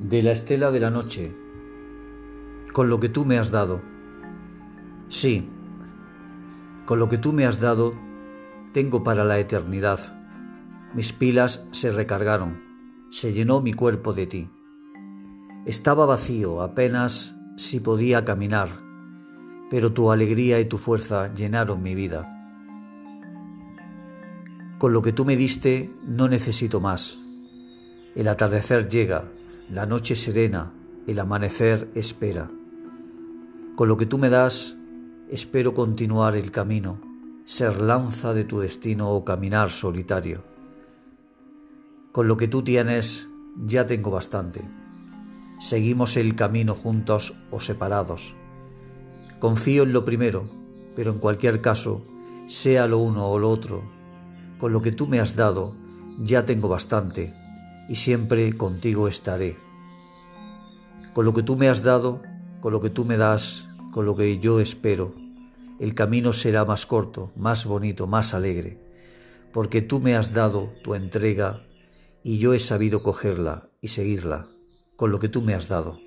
de la estela de la noche, con lo que tú me has dado. Sí, con lo que tú me has dado, tengo para la eternidad. Mis pilas se recargaron, se llenó mi cuerpo de ti. Estaba vacío, apenas si podía caminar, pero tu alegría y tu fuerza llenaron mi vida. Con lo que tú me diste no necesito más. El atardecer llega, la noche serena, el amanecer espera. Con lo que tú me das, espero continuar el camino, ser lanza de tu destino o caminar solitario. Con lo que tú tienes, ya tengo bastante. Seguimos el camino juntos o separados. Confío en lo primero, pero en cualquier caso, sea lo uno o lo otro, con lo que tú me has dado, ya tengo bastante y siempre contigo estaré. Con lo que tú me has dado, con lo que tú me das, con lo que yo espero, el camino será más corto, más bonito, más alegre, porque tú me has dado tu entrega y yo he sabido cogerla y seguirla con lo que tú me has dado.